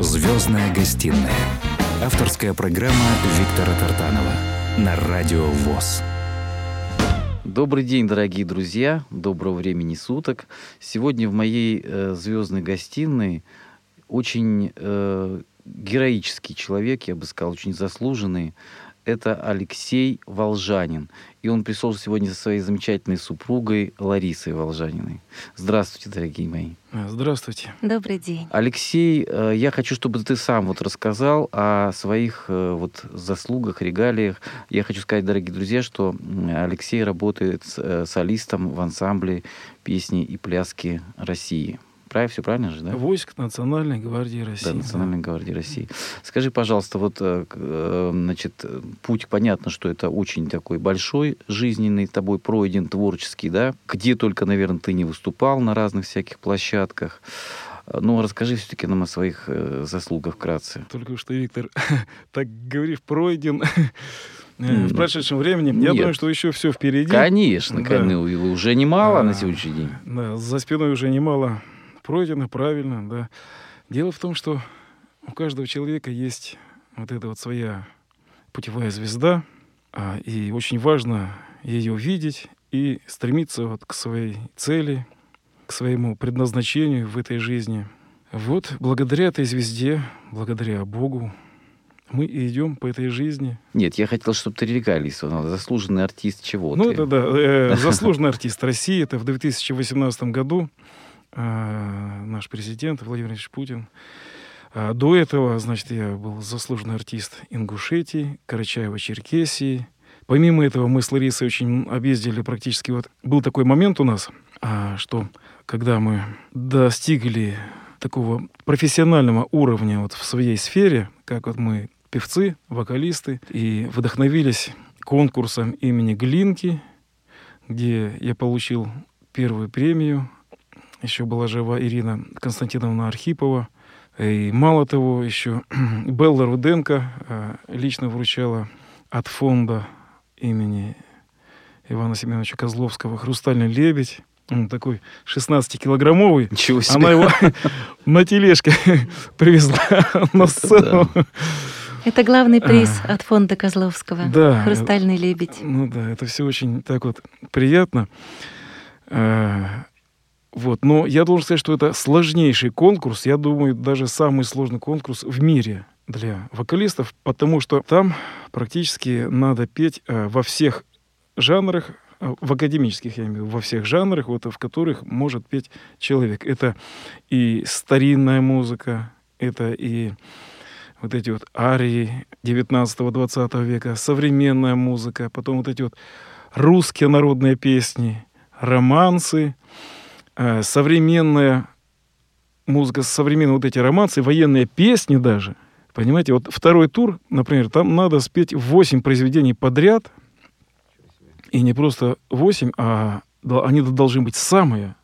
Звездная гостиная. Авторская программа Виктора Тартанова на Радио ВОЗ. Добрый день, дорогие друзья. Доброго времени суток. Сегодня в моей э, звездной гостиной очень э, героический человек, я бы сказал, очень заслуженный это Алексей Волжанин. И он пришел сегодня со своей замечательной супругой Ларисой Волжаниной. Здравствуйте, дорогие мои. А, здравствуйте. Добрый день. Алексей, э, я хочу, чтобы ты сам вот рассказал о своих э, вот заслугах, регалиях. Я хочу сказать, дорогие друзья, что Алексей работает э, солистом в ансамбле песни и пляски России. Правильно, все правильно же, да? Войск Национальной гвардии России. Да, Национальной да. гвардии России. Скажи, пожалуйста, вот, э, э, значит, путь, понятно, что это очень такой большой, жизненный, тобой пройден, творческий, да? Где только, наверное, ты не выступал на разных всяких площадках. Ну, расскажи все-таки нам о своих э, заслугах вкратце. Только что, Виктор, так говоришь, пройден в прошедшем времени. Нет. Я думаю, что еще все впереди. Конечно, да. конечно. Уже немало а, на сегодняшний день. Да, за спиной уже немало пройдено правильно, да. Дело в том, что у каждого человека есть вот эта вот своя путевая звезда, а, и очень важно ее видеть и стремиться вот к своей цели, к своему предназначению в этой жизни. Вот благодаря этой звезде, благодаря Богу, мы и идем по этой жизни. Нет, я хотел, чтобы ты регалийство, заслуженный артист чего Ну, это да, э, заслуженный артист России. Это в 2018 году наш президент Владимир Ильич Путин. А до этого, значит, я был заслуженный артист Ингушетии, Карачаева-Черкесии. Помимо этого, мы с Ларисой очень объездили практически. Вот был такой момент у нас, а, что когда мы достигли такого профессионального уровня вот в своей сфере, как вот мы певцы, вокалисты, и вдохновились конкурсом имени Глинки, где я получил первую премию еще была жива Ирина Константиновна Архипова. И мало того, еще Белла Руденко э, лично вручала от фонда имени Ивана Семеновича Козловского «Хрустальный лебедь». Он такой 16-килограммовый. Ничего себе. Она его на тележке привезла на сцену. Это главный приз от фонда Козловского. Да. «Хрустальный лебедь». Ну да, это все очень так вот приятно. Вот. Но я должен сказать, что это сложнейший конкурс, я думаю, даже самый сложный конкурс в мире для вокалистов, потому что там практически надо петь э, во всех жанрах, э, в академических, я имею в виду, во всех жанрах, вот, в которых может петь человек. Это и старинная музыка, это и вот эти вот арии 19-20 века, современная музыка, потом вот эти вот русские народные песни, романсы, Э, современная музыка, современные вот эти романсы, военные песни даже. Понимаете, вот второй тур, например, там надо спеть 8 произведений подряд. И не просто 8, а они должны быть самые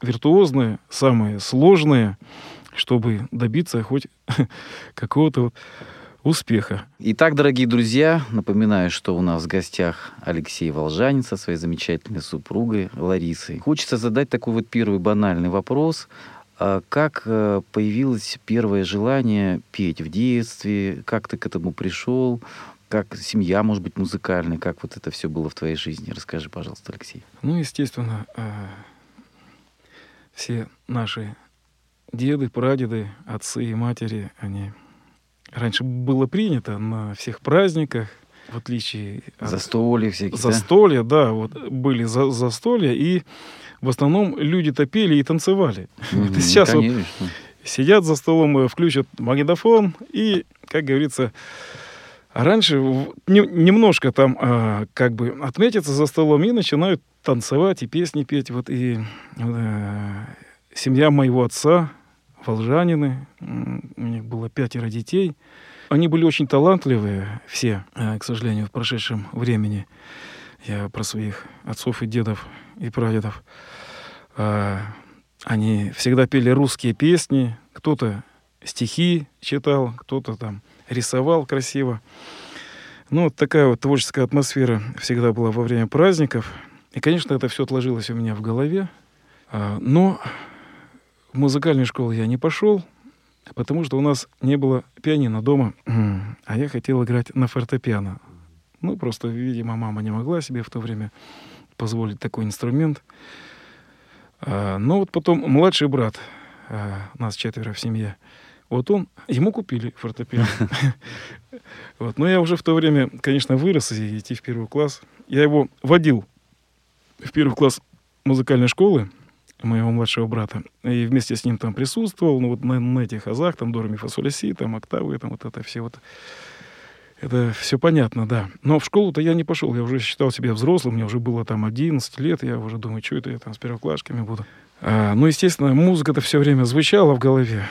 виртуозные, самые сложные, чтобы добиться хоть какого-то вот успеха. Итак, дорогие друзья, напоминаю, что у нас в гостях Алексей Волжанин со своей замечательной супругой Ларисой. Хочется задать такой вот первый банальный вопрос. А как э, появилось первое желание петь в детстве? Как ты к этому пришел? Как семья, может быть, музыкальная? Как вот это все было в твоей жизни? Расскажи, пожалуйста, Алексей. Ну, естественно, э, все наши деды, прадеды, отцы и матери, они раньше было принято на всех праздниках, в отличие от... Застолья всякие, Застолья, да? да, вот были за, застолья, и в основном люди-то пели и танцевали. Mm, Это сейчас конечно. вот сидят за столом, включат магнитофон, и, как говорится, раньше не, немножко там а, как бы отметятся за столом и начинают танцевать и песни петь. Вот и э, семья моего отца, волжанины, у них было пятеро детей. Они были очень талантливые все, э, к сожалению, в прошедшем времени. Я про своих отцов и дедов и прадедов. А, они всегда пели русские песни, кто-то стихи читал, кто-то там рисовал красиво. Ну, вот такая вот творческая атмосфера всегда была во время праздников. И, конечно, это все отложилось у меня в голове. А, но в музыкальную школу я не пошел. потому что у нас не было пианино дома, а я хотел играть на фортепиано. Ну, просто, видимо, мама не могла себе в то время позволить такой инструмент. А, но вот потом младший брат, а, нас четверо в семье, вот он, ему купили фортепиано. вот. Но я уже в то время, конечно, вырос и идти в первый класс. Я его водил в первый класс музыкальной школы моего младшего брата. И вместе с ним там присутствовал, ну вот на, на этих азах, там до, ми, фа, соль, си, там октавы, там вот это все вот. Это все понятно, да. Но в школу-то я не пошел, я уже считал себя взрослым, мне уже было там 11 лет, я уже думаю, что это я там с первоклашками буду. А, ну, естественно, музыка-то все время звучала в голове,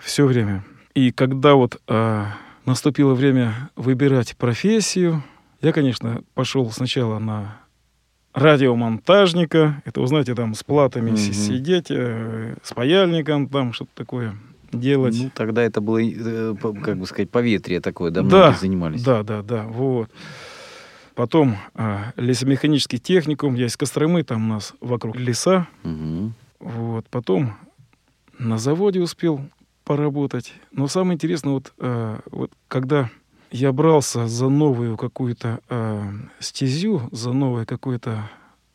все время. И когда вот а, наступило время выбирать профессию, я, конечно, пошел сначала на радиомонтажника. Это, вы знаете, там с платами mm-hmm. сидеть, э, с паяльником, там что-то такое делать. Ну, тогда это было, э, как бы сказать, поветрие такое, да, да занимались. Да, да, да, вот. Потом а, лесомеханический техникум, я из Костромы, там у нас вокруг леса. Угу. Вот, потом на заводе успел поработать. Но самое интересное, вот, а, вот когда я брался за новую какую-то э, стезю, за новое какое-то,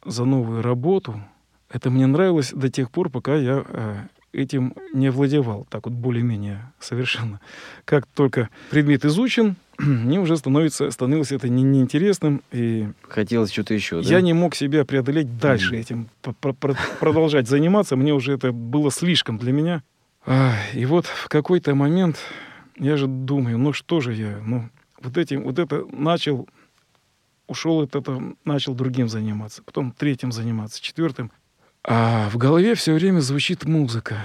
за новую работу. Это мне нравилось до тех пор, пока я э, этим не владевал, так вот более-менее совершенно. Как только предмет изучен, мне уже становится, становилось это не, неинтересным. И Хотелось что-то еще, да? Я не мог себя преодолеть дальше этим, продолжать заниматься. Мне уже это было слишком для меня. И вот в какой-то момент я же думаю, ну что же я, ну вот этим, вот это начал, ушел от этого, начал другим заниматься, потом третьим заниматься, четвертым. А в голове все время звучит музыка.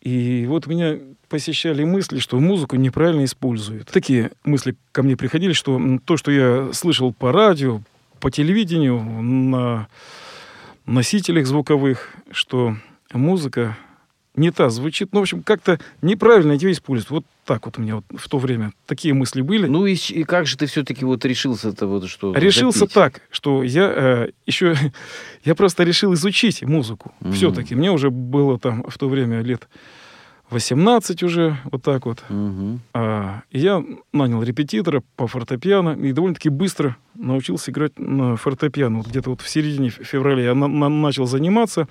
И вот меня посещали мысли, что музыку неправильно используют. Такие мысли ко мне приходили, что то, что я слышал по радио, по телевидению, на носителях звуковых, что музыка не та звучит. Ну, в общем, как-то неправильно ее используют. Вот так вот у меня вот в то время такие мысли были. Ну и, и как же ты все-таки вот решился-то вот что? Решился запить? так, что я э, еще я просто решил изучить музыку. Mm-hmm. Все-таки мне уже было там в то время лет 18 уже, вот так вот. Mm-hmm. А, и я нанял репетитора по фортепиано и довольно-таки быстро научился играть на фортепиано. Вот где-то вот в середине февраля я на- на- начал заниматься.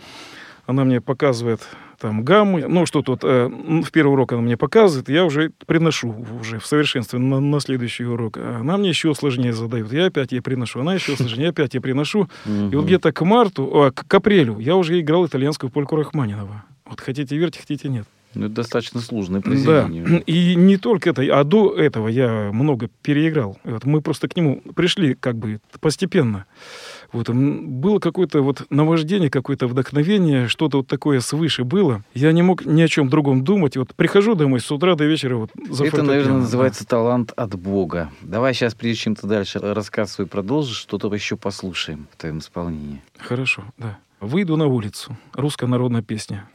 Она мне показывает там гаммы, ну что тут, э, в первый урок она мне показывает, я уже приношу уже в совершенстве на, на следующий урок. Она мне еще сложнее задает, я опять ей приношу, она еще сложнее, опять я приношу. И вот где-то к марту, а, к апрелю я уже играл итальянскую польку Рахманинова. Вот хотите верьте, хотите нет. Ну, это достаточно сложное произведение. Да. И не только это, а до этого я много переиграл. Вот мы просто к нему пришли как бы постепенно. Вот, было какое-то вот наваждение, какое-то вдохновение, что-то вот такое свыше было. Я не мог ни о чем другом думать. Вот прихожу домой с утра до вечера вот за Это, наверное, называется да. талант от Бога. Давай сейчас, прежде чем ты дальше рассказ свой продолжишь, что-то еще послушаем в твоем исполнении. Хорошо, да. Выйду на улицу. Русская народная песня.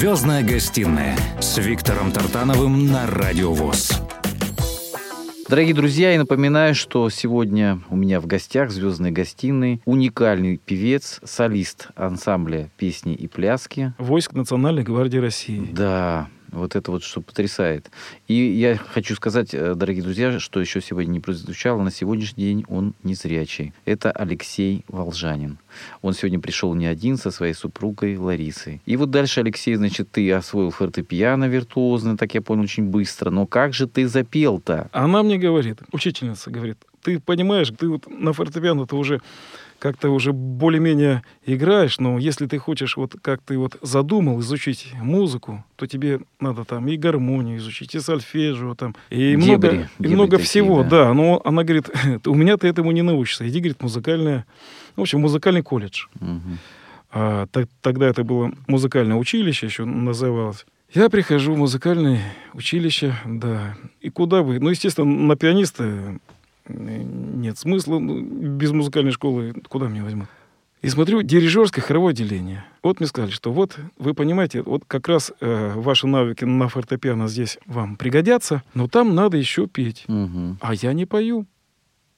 Звездная гостиная с Виктором Тартановым на Радио ВОЗ. Дорогие друзья, я напоминаю, что сегодня у меня в гостях в «Звездной гостиной» уникальный певец, солист ансамбля песни и пляски. Войск Национальной гвардии России. Да, вот это вот что потрясает. И я хочу сказать, э, дорогие друзья, что еще сегодня не прозвучало, на сегодняшний день он незрячий. Это Алексей Волжанин. Он сегодня пришел не один со своей супругой Ларисой. И вот дальше, Алексей, значит, ты освоил фортепиано виртуозно, так я понял, очень быстро. Но как же ты запел-то? Она мне говорит, учительница говорит, ты понимаешь, ты вот на фортепиано ты уже как-то уже более-менее играешь, но если ты хочешь вот как ты вот задумал изучить музыку, то тебе надо там и гармонию изучить, и сольфеджио там, и дебри, много, дебри и много такие, всего, да. да. Но она говорит, у меня ты этому не научишься, иди, говорит, музыкальное, в общем, музыкальный колледж. Угу. А, так, тогда это было музыкальное училище еще называлось. Я прихожу в музыкальное училище, да. И куда бы? Ну, естественно, на пианиста нет смысла. Ну, без музыкальной школы куда меня возьмут? И смотрю, дирижерское хоровое отделение. Вот мне сказали, что вот, вы понимаете, вот как раз э, ваши навыки на фортепиано здесь вам пригодятся, но там надо еще петь. Угу. А я не пою.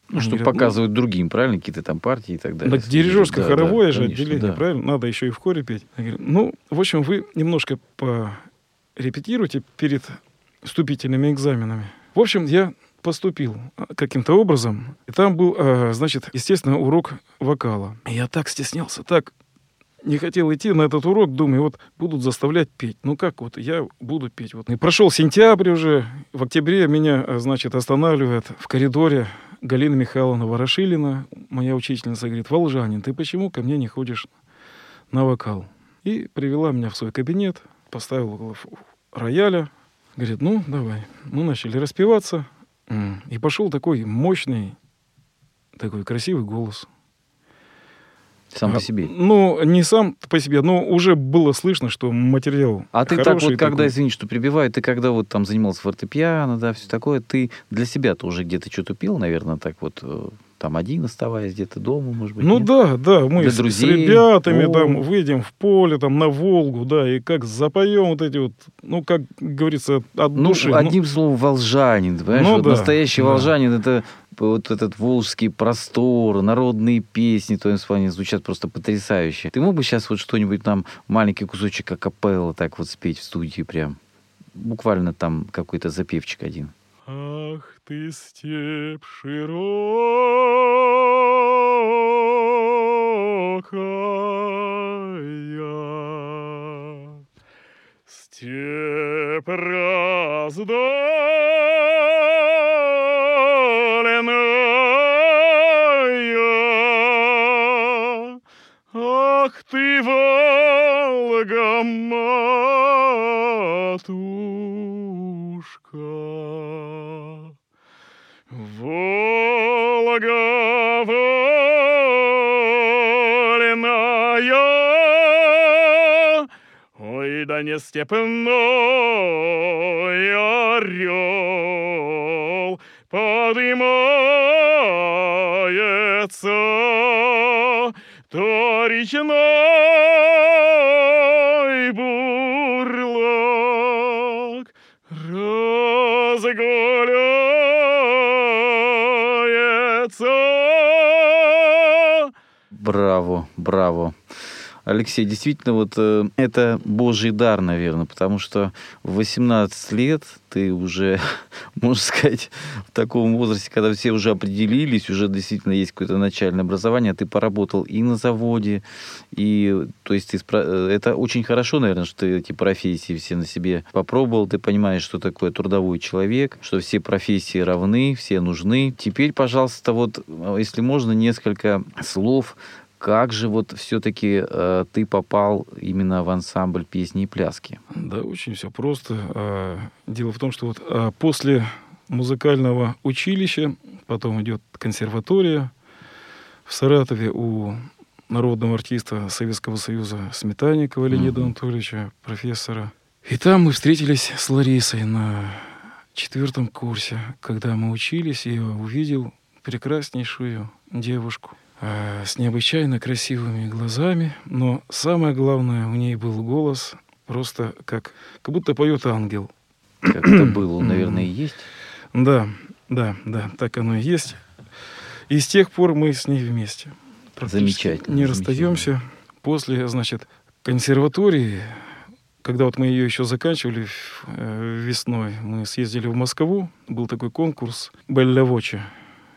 Ну, что говорят, показывают ну, другим, правильно, какие-то там партии и так далее. Так дирижерское да, хоровое да, же конечно, отделение, да. правильно? Надо еще и в хоре петь. Говорю, ну, в общем, вы немножко порепетируйте перед вступительными экзаменами. В общем, я поступил а, каким-то образом. И там был, а, значит, естественно, урок вокала. я так стеснялся, так не хотел идти на этот урок, думаю, вот будут заставлять петь. Ну как вот, я буду петь. Вот. И прошел сентябрь уже, в октябре меня, а, значит, останавливает в коридоре Галина Михайловна Ворошилина, моя учительница, говорит, Волжанин, ты почему ко мне не ходишь на вокал? И привела меня в свой кабинет, поставила около рояля, говорит, ну, давай. Мы начали распеваться, и пошел такой мощный, такой красивый голос. Сам по себе? Ну, не сам по себе, но уже было слышно, что материал А ты так вот, когда, извини, что прибиваю, ты когда вот там занимался фортепиано, да, все такое, ты для себя-то уже где-то что-то пел, наверное, так вот э, там один оставаясь где-то дома, может быть. Ну нет? да, да, мы с, друзей. с ребятами О. там выйдем в поле, там на Волгу, да, и как запоем вот эти вот, ну, как говорится, от ну, души. Одним ну, словом, волжанин, понимаешь? Ну, вот да, настоящий да. волжанин это вот этот волжский простор, народные песни в твоем исполнении звучат просто потрясающе. Ты мог бы сейчас вот что-нибудь нам, маленький кусочек акапелла так вот спеть в студии прям? Буквально там какой-то запевчик один. Ах ты, степь широкая, степь раздоленная, ах ты, Волга, не степной орел поднимается, то речной бурлак разгуляется. Браво, браво. Алексей, действительно, вот э, это божий дар, наверное, потому что в 18 лет ты уже, можно сказать, в таком возрасте, когда все уже определились, уже действительно есть какое-то начальное образование, ты поработал и на заводе, и, то есть, ты, э, это очень хорошо, наверное, что ты эти профессии все на себе попробовал, ты понимаешь, что такое трудовой человек, что все профессии равны, все нужны. Теперь, пожалуйста, вот, э, если можно, несколько слов как же вот все-таки э, ты попал именно в ансамбль песни и пляски? Да, очень все просто. А, дело в том, что вот а, после музыкального училища, потом идет консерватория в Саратове у народного артиста Советского Союза Сметанникова Леонида mm-hmm. Анатольевича, профессора. И там мы встретились с Ларисой на четвертом курсе. Когда мы учились, я увидел прекраснейшую девушку. Э, с необычайно красивыми глазами, но самое главное, у ней был голос просто как, как будто поет ангел. Как это было, наверное, и есть. Да, да, да, так оно и есть. И с тех пор мы с ней вместе. Замечательно. Не расстаемся. После, значит, консерватории, когда вот мы ее еще заканчивали э, весной, мы съездили в Москву, был такой конкурс Белля Воча.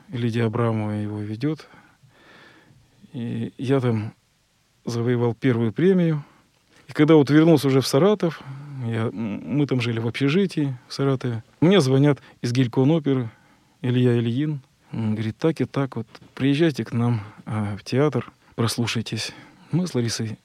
Лидия Абрамова его ведет. И я там завоевал первую премию. И когда вот вернулся уже в Саратов, я, мы там жили в общежитии в Саратове, мне звонят из Гелькон оперы Илья Ильин. Он говорит, так и так вот, приезжайте к нам а, в театр, прослушайтесь. Мы с Ларисой,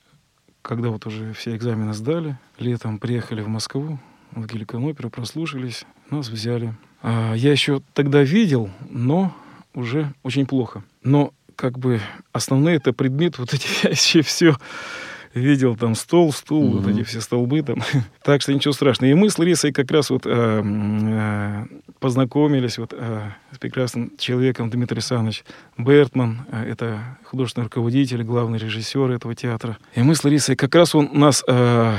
когда вот уже все экзамены сдали, летом приехали в Москву, в Геликон оперу, прослушались, нас взяли. А, я еще тогда видел, но уже очень плохо. Но как бы основные это предмет, вот эти вещи, все видел там стол, стул, mm-hmm. вот эти все столбы там. так что ничего страшного. И мы с Ларисой как раз вот э, э, познакомились вот э, с прекрасным человеком Дмитрий Александрович Бертман. Э, это художественный руководитель, главный режиссер этого театра. И мы с Ларисой как раз он нас э,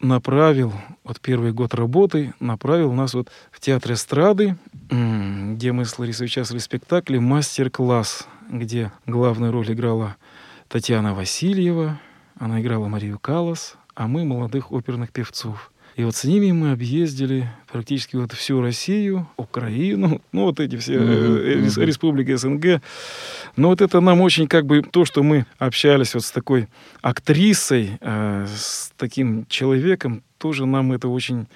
направил, вот первый год работы, направил нас вот в театр эстрады, где мы с Ларисой участвовали в спектакле «Мастер-класс», где главную роль играла Татьяна Васильева, она играла Марию Калас, а мы молодых оперных певцов. И вот с ними мы объездили практически вот всю Россию, Украину, ну вот эти все mm-hmm. республики СНГ. Но вот это нам очень как бы то, что мы общались вот с такой актрисой, э, с таким человеком, тоже нам это очень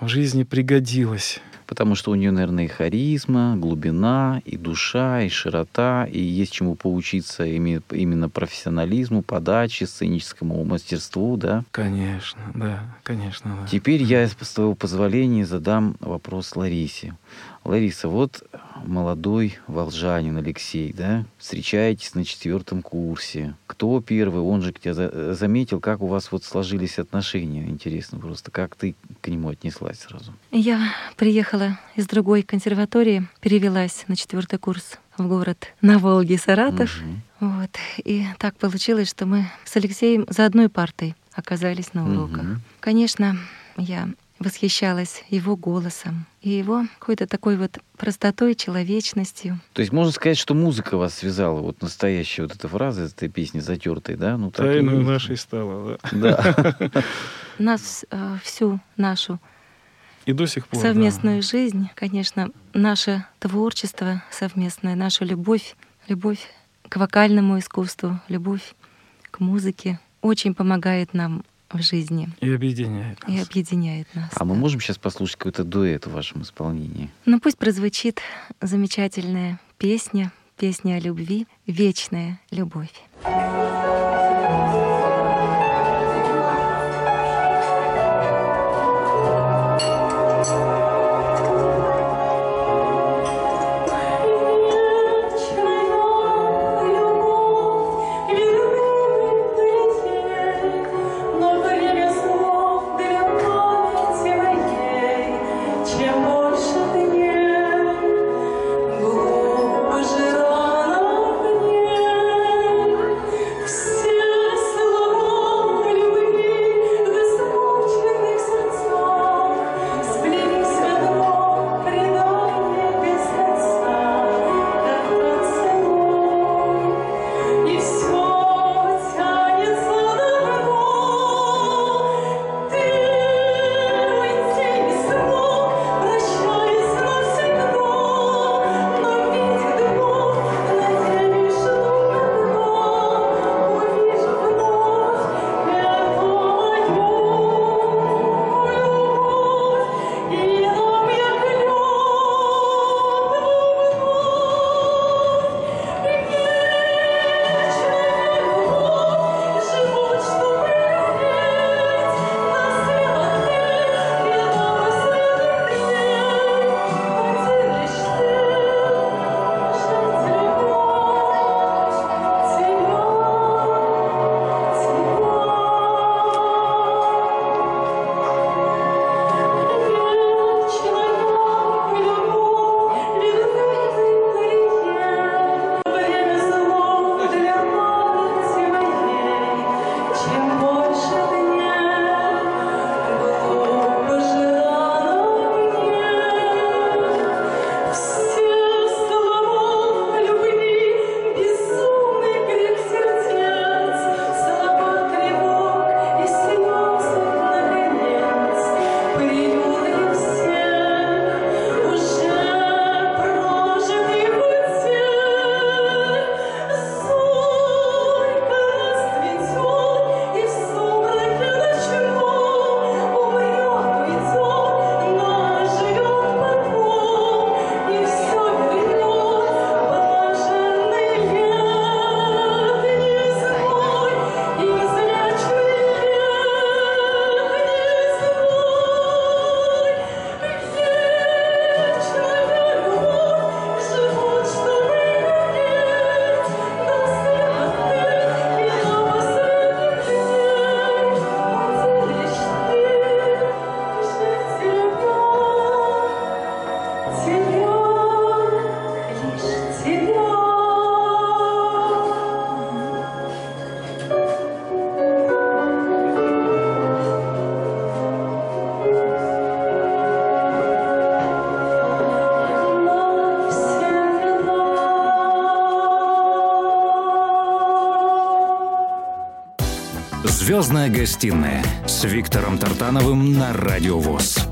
в жизни пригодилось потому что у нее, наверное, и харизма, глубина, и душа, и широта, и есть чему поучиться именно профессионализму, подаче, сценическому мастерству, да? Конечно, да, конечно. Да. Теперь я, с твоего позволения, задам вопрос Ларисе. Лариса, вот молодой волжанин Алексей, да, встречаетесь на четвертом курсе. Кто первый? Он же тебя заметил, как у вас вот сложились отношения. Интересно просто, как ты к нему отнеслась сразу? Я приехала из другой консерватории, перевелась на четвертый курс в город на Волге, Саратов. Угу. Вот. И так получилось, что мы с Алексеем за одной партой оказались на уроках. Угу. Конечно, я восхищалась его голосом и его какой-то такой вот простотой, человечностью. То есть можно сказать, что музыка вас связала, вот настоящая вот эта фраза этой песни затертой, да? Ну, Тайной нашей стала, да. Да. Нас э, всю нашу и до сих пор, совместную да. жизнь, конечно, наше творчество совместное, наша любовь, любовь к вокальному искусству, любовь к музыке очень помогает нам в жизни. И объединяет нас. И объединяет нас. А да. мы можем сейчас послушать какой-то дуэт в вашем исполнении? Ну пусть прозвучит замечательная песня, песня о любви, вечная любовь. Звездная гостиная с Виктором Тартановым на Радио ВОЗ.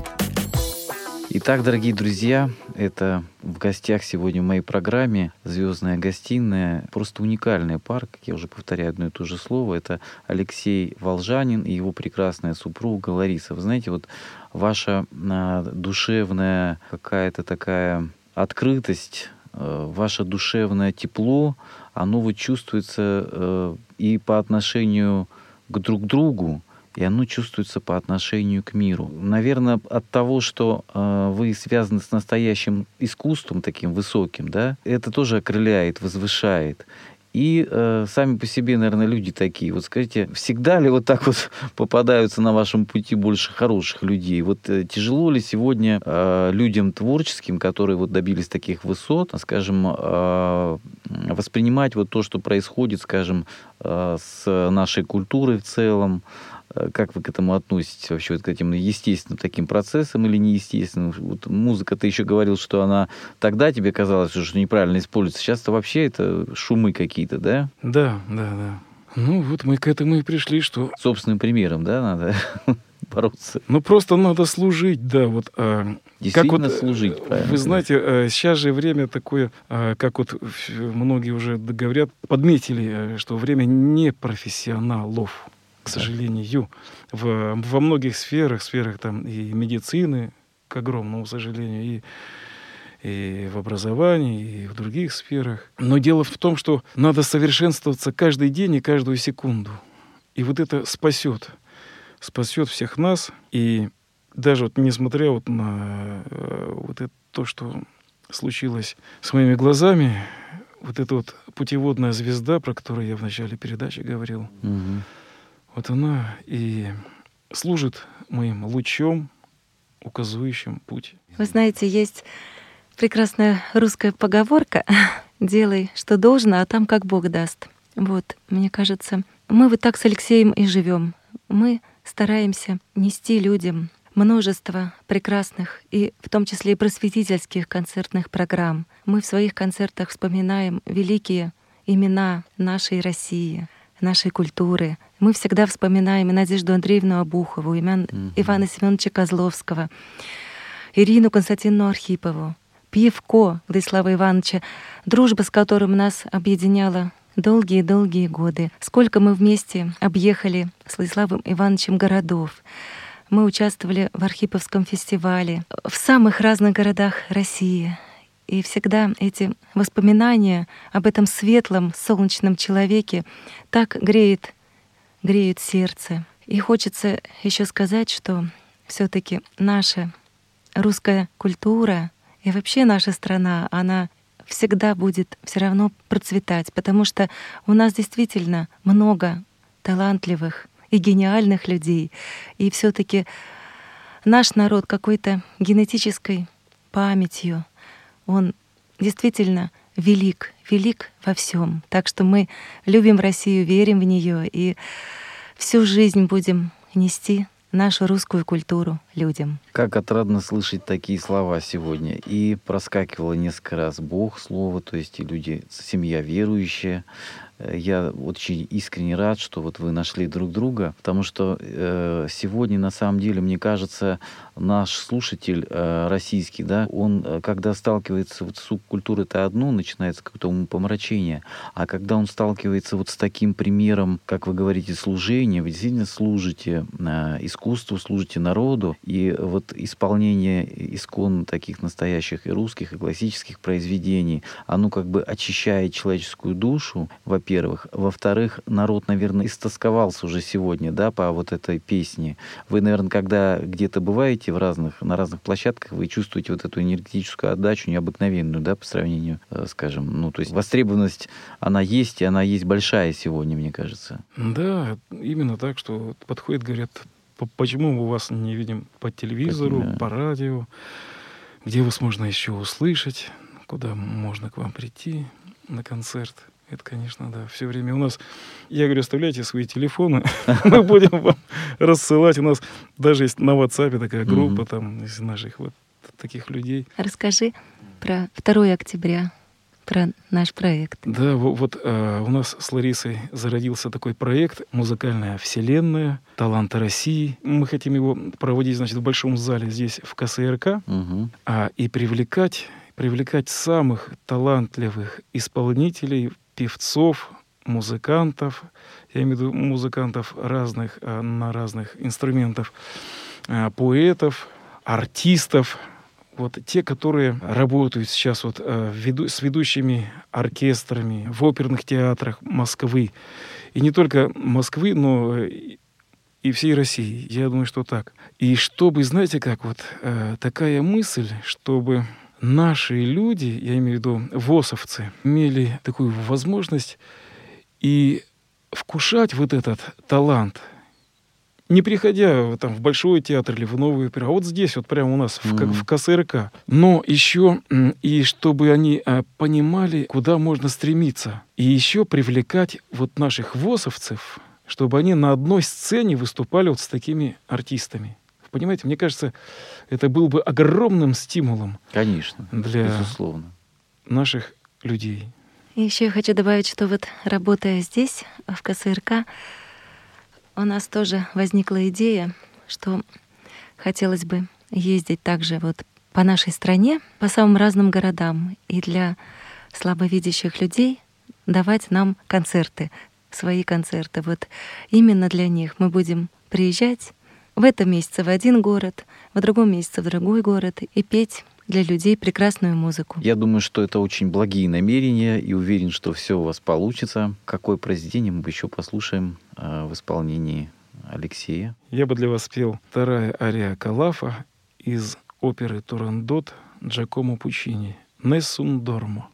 Итак, дорогие друзья, это в гостях сегодня в моей программе «Звездная гостиная». Просто уникальная пара, как я уже повторяю одно и то же слово. Это Алексей Волжанин и его прекрасная супруга Лариса. Вы знаете, вот ваша а, душевная какая-то такая открытость, э, ваше душевное тепло, оно вот чувствуется э, и по отношению к друг другу, и оно чувствуется по отношению к миру. Наверное, от того, что э, вы связаны с настоящим искусством таким высоким, да, это тоже окрыляет, возвышает. И э, сами по себе, наверное, люди такие. Вот скажите, всегда ли вот так вот попадаются на вашем пути больше хороших людей? Вот э, тяжело ли сегодня э, людям творческим, которые вот добились таких высот, скажем, э, воспринимать вот то, что происходит, скажем, э, с нашей культурой в целом, как вы к этому относитесь вообще, вот к этим естественным таким процессам или неестественным? Вот музыка, ты еще говорил, что она тогда тебе казалось, что неправильно используется. Сейчас-то вообще это шумы какие-то, да? Да, да, да. Ну вот мы к этому и пришли, что... Собственным примером, да, надо бороться? Ну просто надо служить, да, вот... А, как вот, служить, правильно. Вы знаете, а, сейчас же время такое, а, как вот многие уже говорят, подметили, что время не профессионалов к сожалению, в, во многих сферах, сферах там и медицины, к огромному сожалению, и и в образовании, и в других сферах. Но дело в том, что надо совершенствоваться каждый день и каждую секунду. И вот это спасет, спасет всех нас. И даже вот несмотря вот на э, вот это то, что случилось с моими глазами, вот эта вот путеводная звезда, про которую я в начале передачи говорил, угу вот она и служит моим лучом, указывающим путь. Вы знаете, есть прекрасная русская поговорка «Делай, что должно, а там как Бог даст». Вот, мне кажется, мы вот так с Алексеем и живем. Мы стараемся нести людям множество прекрасных и в том числе и просветительских концертных программ. Мы в своих концертах вспоминаем великие имена нашей России — нашей культуры. Мы всегда вспоминаем и Надежду Андреевну Обухову, имя mm Ивана Семеновича Козловского, Ирину Константиновну Архипову, Пьевко Владислава Ивановича, дружба с которым нас объединяла долгие-долгие годы. Сколько мы вместе объехали с Владиславом Ивановичем городов. Мы участвовали в Архиповском фестивале в самых разных городах России. И всегда эти воспоминания об этом светлом, солнечном человеке так греет, греют сердце. И хочется еще сказать, что все-таки наша русская культура и вообще наша страна, она всегда будет все равно процветать, потому что у нас действительно много талантливых и гениальных людей. И все-таки наш народ какой-то генетической памятью, он действительно велик, велик во всем. Так что мы любим Россию, верим в нее и всю жизнь будем нести нашу русскую культуру людям. Как отрадно слышать такие слова сегодня. И проскакивало несколько раз Бог слово, то есть и люди, семья верующая, я очень искренне рад, что вот вы нашли друг друга, потому что э, сегодня на самом деле, мне кажется, наш слушатель э, российский, да, он, э, когда сталкивается вот с субкультурой, это одно, начинается какое-то умопомрачение, а когда он сталкивается вот с таким примером, как вы говорите, служения, вы действительно служите э, искусству, служите народу, и вот исполнение искон таких настоящих и русских, и классических произведений, оно как бы очищает человеческую душу, во во-первых. Во-вторых, народ, наверное, истосковался уже сегодня, да, по вот этой песне. Вы, наверное, когда где-то бываете в разных, на разных площадках, вы чувствуете вот эту энергетическую отдачу необыкновенную, да, по сравнению, э, скажем, ну, то есть востребованность, она есть, и она есть большая сегодня, мне кажется. Да, именно так, что подходит, говорят, почему мы вас не видим по телевизору, да. по радио, где вас можно еще услышать, куда можно к вам прийти на концерт. Это, конечно, да. Все время у нас, я говорю, оставляйте свои телефоны, мы будем вам рассылать. У нас даже есть на WhatsApp такая группа там из наших вот таких людей. Расскажи про 2 октября, про наш проект. Да, вот э, у нас с Ларисой зародился такой проект «Музыкальная вселенная. Таланты России». Мы хотим его проводить, значит, в большом зале здесь, в КСРК, угу. а, и привлекать, привлекать самых талантливых исполнителей, певцов, музыкантов, я имею в виду музыкантов разных, э, на разных инструментах, э, поэтов, артистов, вот те, которые работают сейчас вот э, веду, с ведущими оркестрами в оперных театрах Москвы. И не только Москвы, но и всей России. Я думаю, что так. И чтобы, знаете, как вот такая мысль, чтобы наши люди, я имею в виду ВОСовцы, имели такую возможность и вкушать вот этот талант – не приходя там, в Большой театр или в Новую оперу, а вот здесь, вот прямо у нас, в, mm-hmm. в КСРК. Но еще и чтобы они а, понимали, куда можно стремиться. И еще привлекать вот наших ВОСовцев, чтобы они на одной сцене выступали вот с такими артистами. Понимаете, мне кажется, это был бы огромным стимулом. Конечно, для безусловно. наших людей. И еще я хочу добавить, что вот работая здесь, в КСРК, у нас тоже возникла идея, что хотелось бы ездить также вот по нашей стране, по самым разным городам, и для слабовидящих людей давать нам концерты, свои концерты. Вот именно для них мы будем приезжать в этом месяце в один город, в другом месяце в другой город и петь для людей прекрасную музыку. Я думаю, что это очень благие намерения и уверен, что все у вас получится. Какое произведение мы еще послушаем э, в исполнении Алексея? Я бы для вас спел вторая ария Калафа из оперы «Турандот» Джакомо Пучини «Нессун Дормо».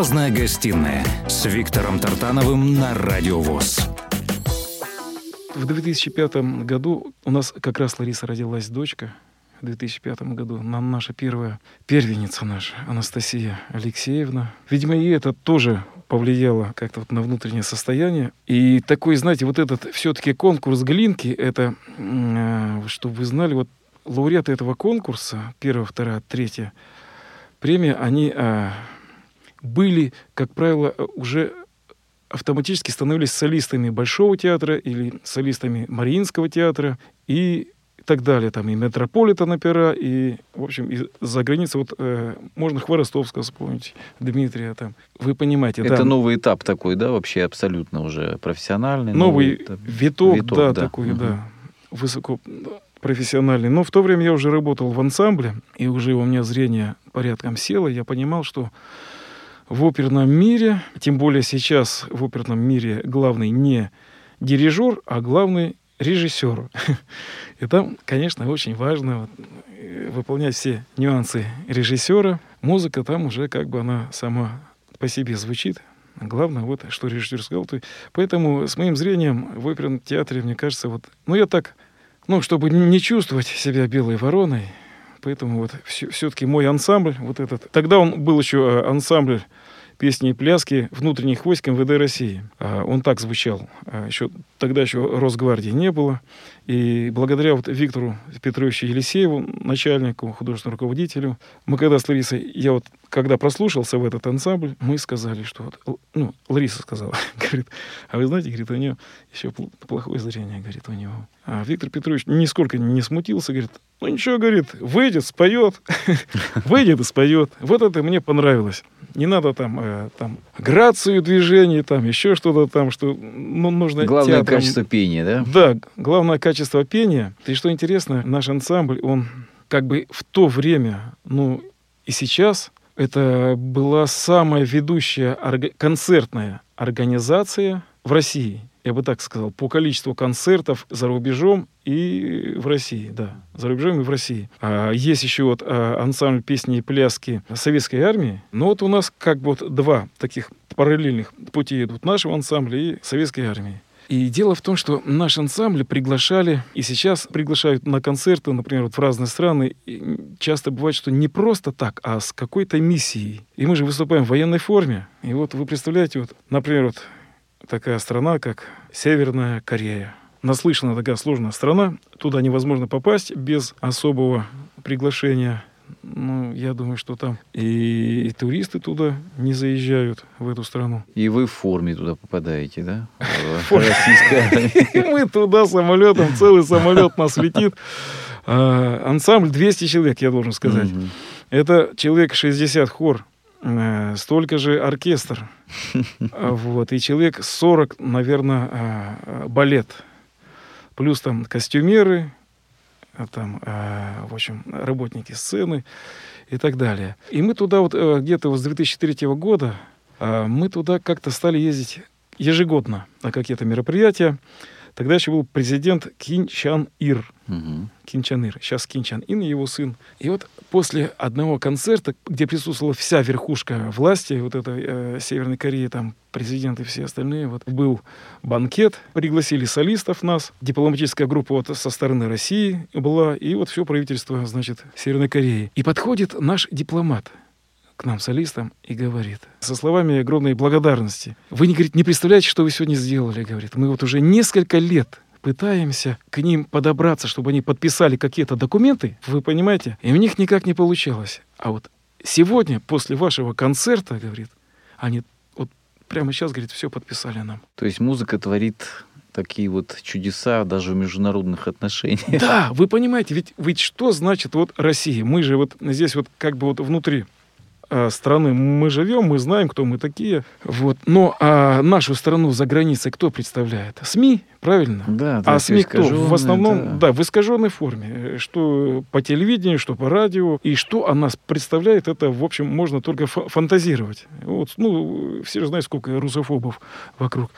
Звездная гостиная с Виктором Тартановым на Радио ВОЗ. В 2005 году у нас как раз Лариса родилась дочка. В 2005 году нам наша первая первенница наша, Анастасия Алексеевна. Видимо, и это тоже повлияло как-то вот на внутреннее состояние. И такой, знаете, вот этот все-таки конкурс Глинки, это, э, чтобы вы знали, вот лауреаты этого конкурса, первая, вторая, третья премия, они э, были, как правило, уже автоматически становились солистами Большого театра или солистами Мариинского театра и так далее. Там и Метрополитен опера, и, в общем, и за границей, вот э, можно Хворостовского вспомнить, Дмитрия там. Вы понимаете, Это да. новый этап такой, да, вообще абсолютно уже профессиональный. Новый этап. виток, виток, да, да. такой, Мгм. да, высоко профессиональный. Но в то время я уже работал в ансамбле, и уже у меня зрение порядком село. Я понимал, что в оперном мире, тем более сейчас в оперном мире главный не дирижер, а главный режиссер. И там, конечно, очень важно э, выполнять все нюансы режиссера. Музыка там уже как бы она сама по себе звучит. Главное, вот, что режиссер сказал. То- Поэтому с моим зрением в оперном театре, мне кажется, вот, ну, я так, ну, чтобы не чувствовать себя белой вороной, поэтому вот все-таки мой ансамбль, вот этот, тогда он был еще э, ансамбль песни и пляски внутренних войск МВД России. А, Он так звучал. А, Еще, тогда еще Росгвардии не было. И благодаря вот Виктору Петровичу Елисееву, начальнику, художественному руководителю, мы когда с Ларисой, я вот когда прослушался в этот ансамбль, мы сказали, что вот, ну, Лариса сказала, говорит, а вы знаете, говорит, у нее еще пл- плохое зрение, говорит, у него. А Виктор Петрович нисколько не смутился, говорит, ну ничего, говорит, выйдет, споет, выйдет и споет. Вот это мне понравилось. Не надо там, э, там грацию движений, там еще что-то там, что ну, нужно Главное театром- качество пения, да? да, главное качество пения. И что интересно, наш ансамбль, он как бы в то время, ну и сейчас, это была самая ведущая орга- концертная организация в России. Я бы так сказал, по количеству концертов за рубежом и в России, да, за рубежом и в России. А есть еще вот а, ансамбль песни и пляски советской армии. Но вот у нас как бы вот два таких параллельных пути идут нашего ансамбля и советской армии. И дело в том, что наш ансамбль приглашали, и сейчас приглашают на концерты, например, вот в разные страны. И часто бывает, что не просто так, а с какой-то миссией. И мы же выступаем в военной форме. И вот вы представляете, вот, например, вот такая страна, как Северная Корея. Наслышана такая сложная страна. Туда невозможно попасть без особого приглашения. Ну, я думаю, что там и, и туристы туда не заезжают, в эту страну. И вы в форме туда попадаете, да? мы туда самолетом, целый самолет нас летит. А, Ансамбль 200 человек, я должен сказать. Это человек 60 хор, э, столько же оркестр. А, Вот, и человек 40, наверное, балет. Плюс там костюмеры, а там, а, в общем, работники сцены и так далее. И мы туда вот э, где-то вот с 2003 года, мы туда как-то стали ездить ежегодно на какие-то мероприятия. Тогда еще был президент Кин Чан Ир. Мгм. Ким Чан Ир. Сейчас Ким Чан Ин, его сын. И вот после одного концерта, где присутствовала вся верхушка власти, вот этой э, Северной Кореи, там президент и все остальные, вот был банкет, пригласили солистов нас, дипломатическая группа вот со стороны России была, и вот все правительство, значит, Северной Кореи. И подходит наш дипломат к нам, солистам, и говорит, со словами огромной благодарности, вы, не, говорит, не представляете, что вы сегодня сделали, говорит, мы вот уже несколько лет пытаемся к ним подобраться, чтобы они подписали какие-то документы, вы понимаете, и у них никак не получалось. А вот сегодня, после вашего концерта, говорит, они вот прямо сейчас, говорит, все подписали нам. То есть музыка творит такие вот чудеса даже в международных отношениях. Да, вы понимаете, ведь, ведь что значит вот Россия? Мы же вот здесь вот как бы вот внутри страны мы живем, мы знаем, кто мы такие. Вот. Но а нашу страну за границей кто представляет? СМИ, правильно? Да, А да, СМИ кто? В основном, да. да. в искаженной форме. Э, Что по телевидению, что по радио. И что о нас представляет, это, в общем, можно только фа- фантазировать. Вот, ну, все же знают, сколько русофобов вокруг.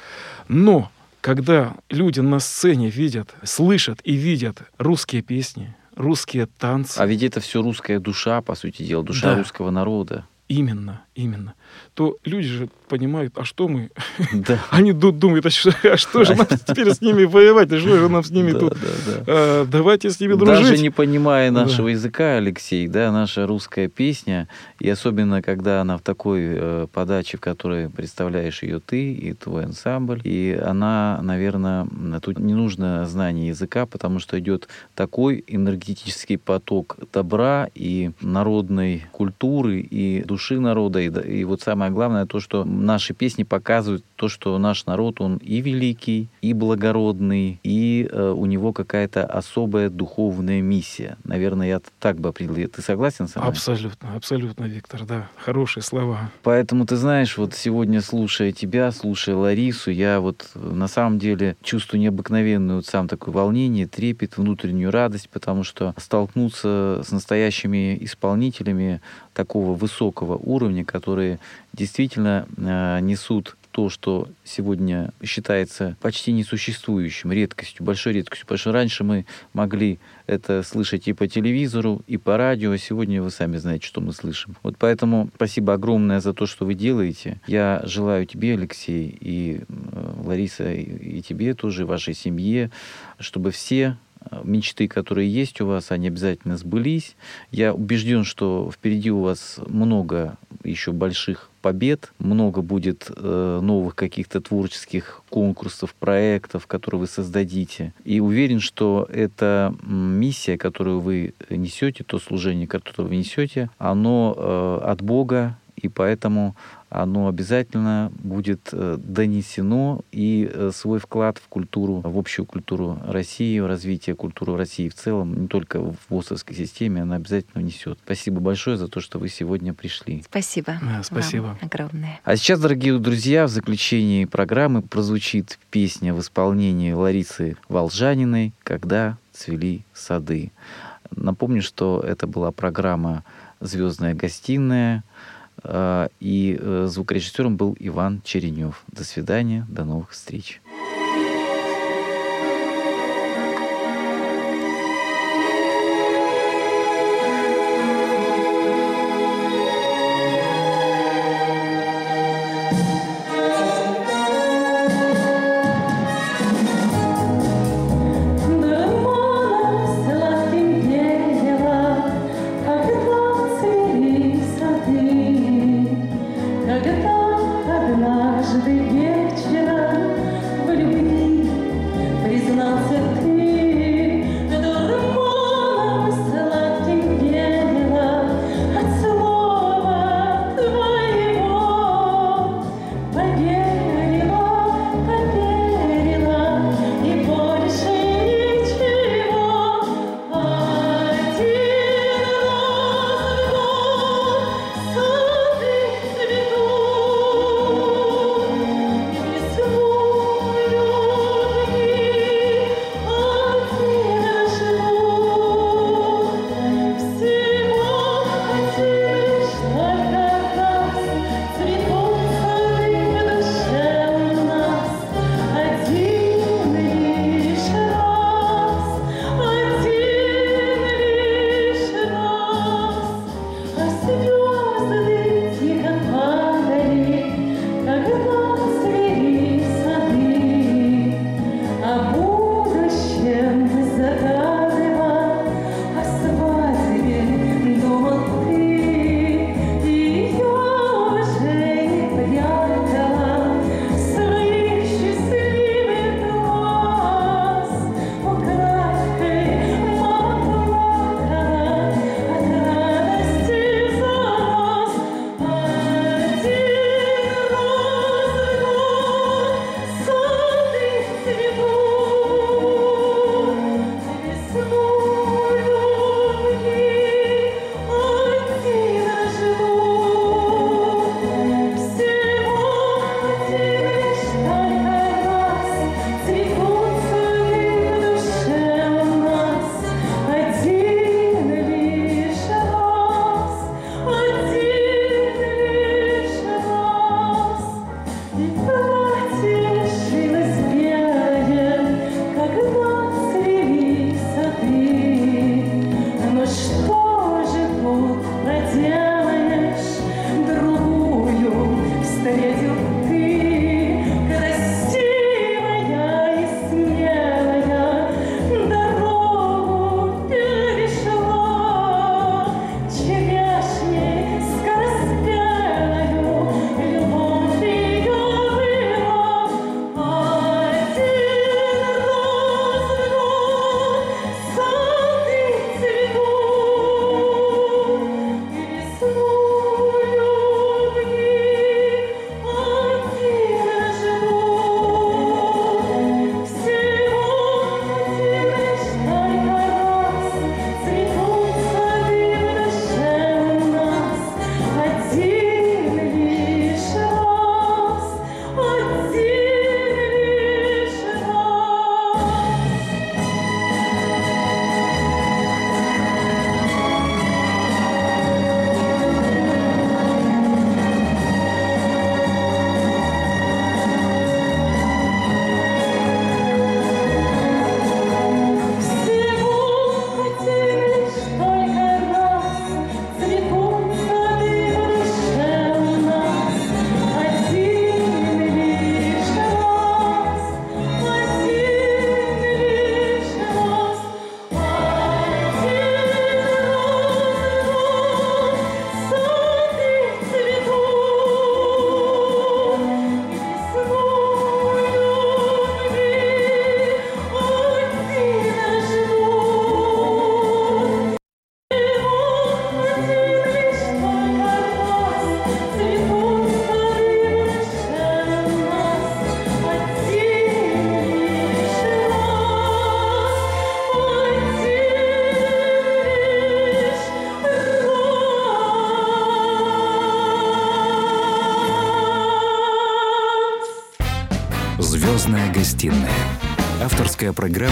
Но когда люди на сцене видят, слышат и видят русские песни, русские танцы, А ведь это все русская душа, по сути дела, душа Да. русского народа. Именно, именно. То люди же понимают, а что мы? Да. Они ду- думают, а что, а что же нам теперь с ними воевать? А что же нам с ними Да, тут? да, да. А, давайте с ними дружить. Даже не понимая Да. нашего языка, Алексей, да, наша русская песня, и особенно когда она в такой э, подаче, в которой представляешь ее ты и твой ансамбль, и она, наверное, тут не нужно знание языка, потому что идет такой энергетический поток добра и народной культуры, и души народа, и, и вот самое главное то, что наши песни показывают то, что наш народ, он и великий, и благородный, и э, у него какая-то особая духовная миссия. Наверное, я так бы определил. Ты согласен со мной? Абсолютно, абсолютно, Виктор, да. Хорошие слова. Поэтому, ты знаешь, вот сегодня, слушая тебя, слушая Ларису, я вот э, на самом деле чувствую необыкновенную вот сам такое волнение, трепет, внутреннюю радость, потому что столкнуться с настоящими исполнителями такого высокого уровня, которые действительно э, несут то, что сегодня считается почти несуществующим, редкостью, большой редкостью. Потому что раньше мы могли это слышать и по телевизору, и по радио, а сегодня вы сами знаете, что мы слышим. Вот поэтому спасибо огромное за то, что вы делаете. Я желаю тебе, Алексей, и э, Лариса, и тебе тоже, и вашей семье, чтобы все мечты, которые есть у вас, они обязательно сбылись. Я убежден, что впереди у вас много еще больших побед, много будет э, новых каких-то творческих конкурсов, проектов, которые вы создадите. И уверен, что эта миссия, которую вы несете, то служение, которое вы несете, оно э, от Бога, и поэтому оно обязательно будет э, донесено и э, свой вклад в культуру, в общую культуру России, в развитие культуры России в целом, не только в ВОСовской системе, она обязательно внесет. Спасибо большое за то, что вы сегодня пришли. Спасибо. Да, спасибо. вам огромное. А сейчас, дорогие друзья, в заключении программы прозвучит песня в исполнении Ларисы Волжаниной «Когда цвели сады». Напомню, что это была программа «Звездная гостиная», и э, звукорежиссером был Иван Черенев. До свидания, до новых встреч. Программа